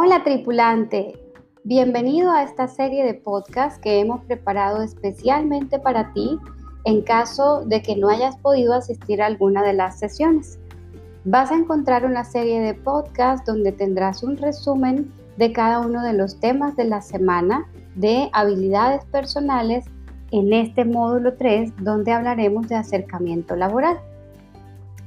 Hola tripulante, bienvenido a esta serie de podcast que hemos preparado especialmente para ti en caso de que no hayas podido asistir a alguna de las sesiones. Vas a encontrar una serie de podcasts donde tendrás un resumen de cada uno de los temas de la semana de habilidades personales en este módulo 3 donde hablaremos de acercamiento laboral.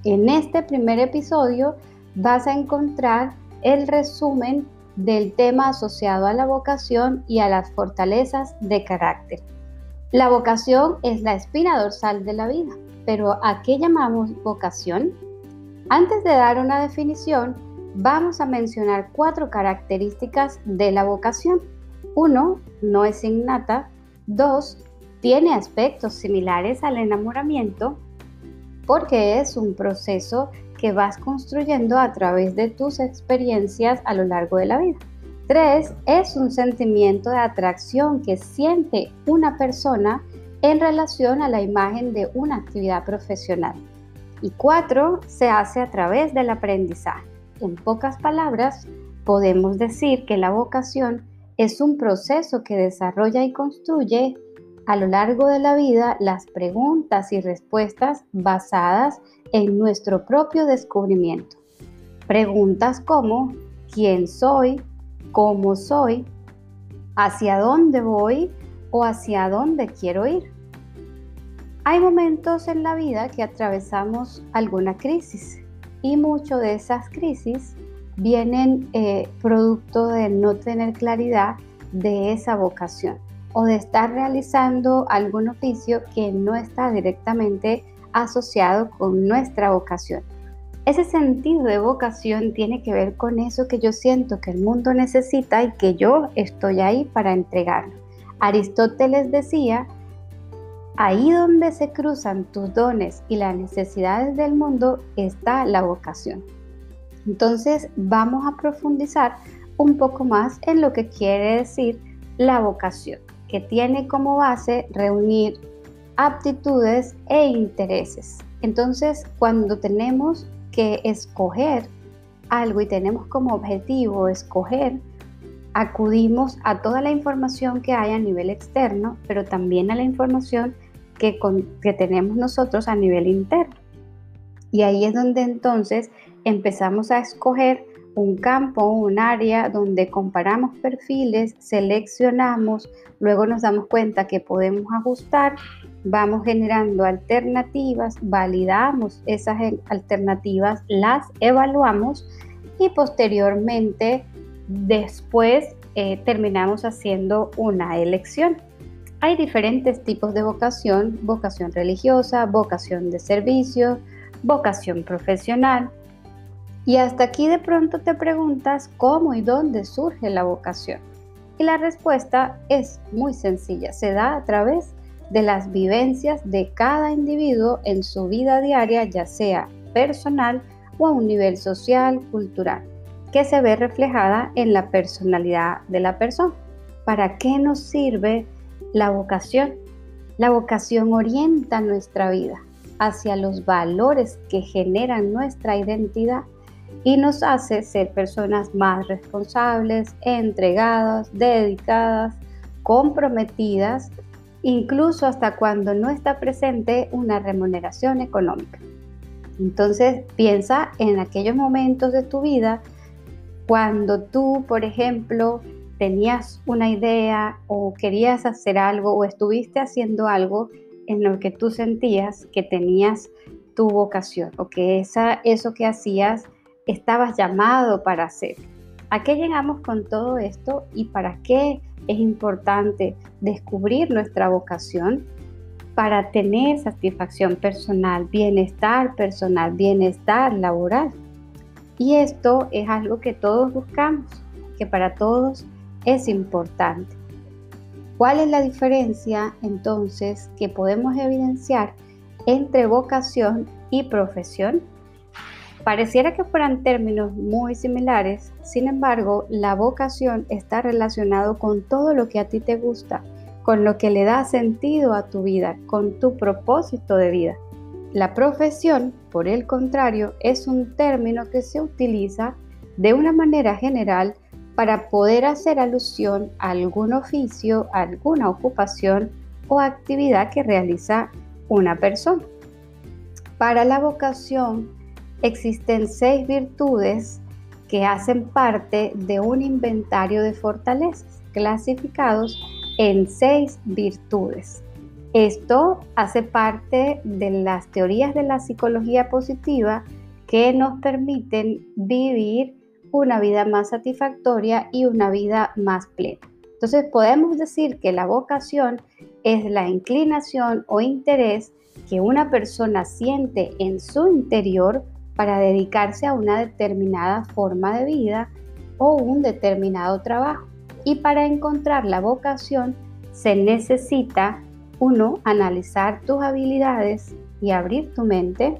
En este primer episodio vas a encontrar el resumen del tema asociado a la vocación y a las fortalezas de carácter. La vocación es la espina dorsal de la vida, pero ¿a qué llamamos vocación? Antes de dar una definición, vamos a mencionar cuatro características de la vocación. Uno, no es innata. Dos, tiene aspectos similares al enamoramiento porque es un proceso que vas construyendo a través de tus experiencias a lo largo de la vida. Tres, es un sentimiento de atracción que siente una persona en relación a la imagen de una actividad profesional. Y cuatro, se hace a través del aprendizaje. En pocas palabras, podemos decir que la vocación es un proceso que desarrolla y construye a lo largo de la vida las preguntas y respuestas basadas en nuestro propio descubrimiento. Preguntas como ¿quién soy? ¿Cómo soy? ¿Hacia dónde voy? ¿O hacia dónde quiero ir? Hay momentos en la vida que atravesamos alguna crisis y mucho de esas crisis vienen eh, producto de no tener claridad de esa vocación o de estar realizando algún oficio que no está directamente asociado con nuestra vocación. Ese sentido de vocación tiene que ver con eso que yo siento que el mundo necesita y que yo estoy ahí para entregarlo. Aristóteles decía, ahí donde se cruzan tus dones y las necesidades del mundo está la vocación. Entonces vamos a profundizar un poco más en lo que quiere decir la vocación, que tiene como base reunir aptitudes e intereses. Entonces, cuando tenemos que escoger algo y tenemos como objetivo escoger, acudimos a toda la información que hay a nivel externo, pero también a la información que, tenemos nosotros a nivel interno. Y ahí es donde entonces empezamos a escoger un campo, un área donde comparamos perfiles, seleccionamos, luego nos damos cuenta que podemos ajustar, vamos generando alternativas, validamos esas alternativas, las evaluamos y posteriormente después eh, terminamos haciendo una elección. Hay diferentes tipos de vocación, vocación religiosa, vocación de servicio, vocación profesional. Y hasta aquí de pronto te preguntas cómo y dónde surge la vocación. Y la respuesta es muy sencilla, se da a través de las vivencias de cada individuo en su vida diaria, ya sea personal o a un nivel social, cultural, que se ve reflejada en la personalidad de la persona. ¿Para qué nos sirve la vocación? La vocación orienta nuestra vida hacia los valores que generan nuestra identidad y nos hace ser personas más responsables, entregadas, dedicadas, comprometidas, incluso hasta cuando no está presente una remuneración económica. Entonces piensa en aquellos momentos de tu vida cuando tú, por ejemplo, tenías una idea o querías hacer algo o estuviste haciendo algo en lo que tú sentías que tenías tu vocación o que esa, eso que hacías estabas llamado para hacer. ¿A qué llegamos con todo esto y para qué es importante descubrir nuestra vocación? Para tener satisfacción personal, bienestar personal, bienestar laboral. Y esto es algo que todos buscamos, que para todos es importante. ¿Cuál es la diferencia entonces que podemos evidenciar entre vocación y profesión? Pareciera que fueran términos muy similares, sin embargo, la vocación está relacionado con todo lo que a ti te gusta, con lo que le da sentido a tu vida, con tu propósito de vida. La profesión, por el contrario, es un término que se utiliza de una manera general para poder hacer alusión a algún oficio, alguna ocupación o actividad que realiza una persona. Para la vocación existen seis virtudes que hacen parte de un inventario de fortalezas clasificados en seis virtudes. Esto hace parte de las teorías de la psicología positiva que nos permiten vivir una vida más satisfactoria y una vida más plena. Entonces podemos decir que la vocación es la inclinación o interés que una persona siente en su interior para dedicarse a una determinada forma de vida o un determinado trabajo. Y para encontrar la vocación se necesita, uno, analizar tus habilidades y abrir tu mente.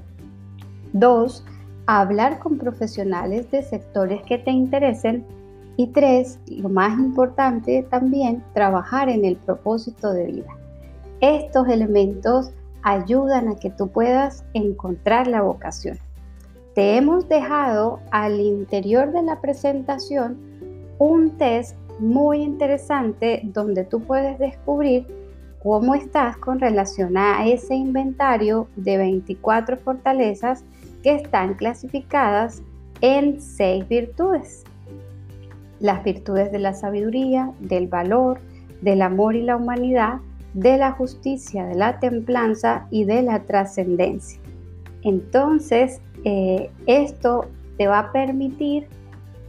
Dos, hablar con profesionales de sectores que te interesen. Y tres, lo más importante también, trabajar en el propósito de vida. Estos elementos ayudan a que tú puedas encontrar la vocación. Te hemos dejado al interior de la presentación un test muy interesante donde tú puedes descubrir cómo estás con relación a ese inventario de 24 fortalezas que están clasificadas en seis virtudes. Las virtudes de la sabiduría, del valor, del amor y la humanidad, de la justicia, de la templanza y de la trascendencia. Entonces, eh, esto te va a permitir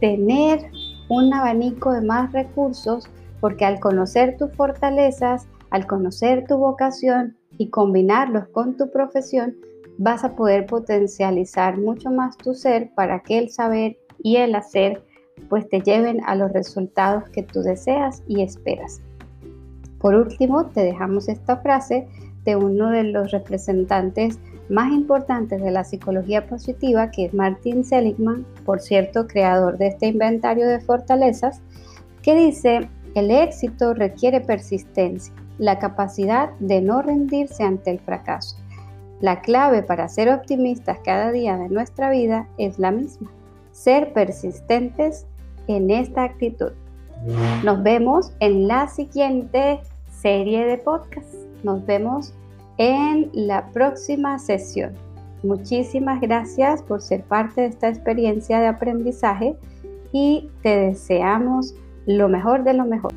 tener un abanico de más recursos porque al conocer tus fortalezas, al conocer tu vocación y combinarlos con tu profesión, vas a poder potencializar mucho más tu ser para que el saber y el hacer pues te lleven a los resultados que tú deseas y esperas. Por último, te dejamos esta frase de uno de los representantes más importantes de la psicología positiva, que es Martin Seligman, por cierto, creador de este inventario de fortalezas, que dice, el éxito requiere persistencia, la capacidad de no rendirse ante el fracaso. La clave para ser optimistas cada día de nuestra vida es la misma, ser persistentes en esta actitud. Nos vemos en la siguiente serie de podcast. Nos vemos en la próxima sesión. Muchísimas gracias por ser parte de esta experiencia de aprendizaje y te deseamos lo mejor de lo mejor.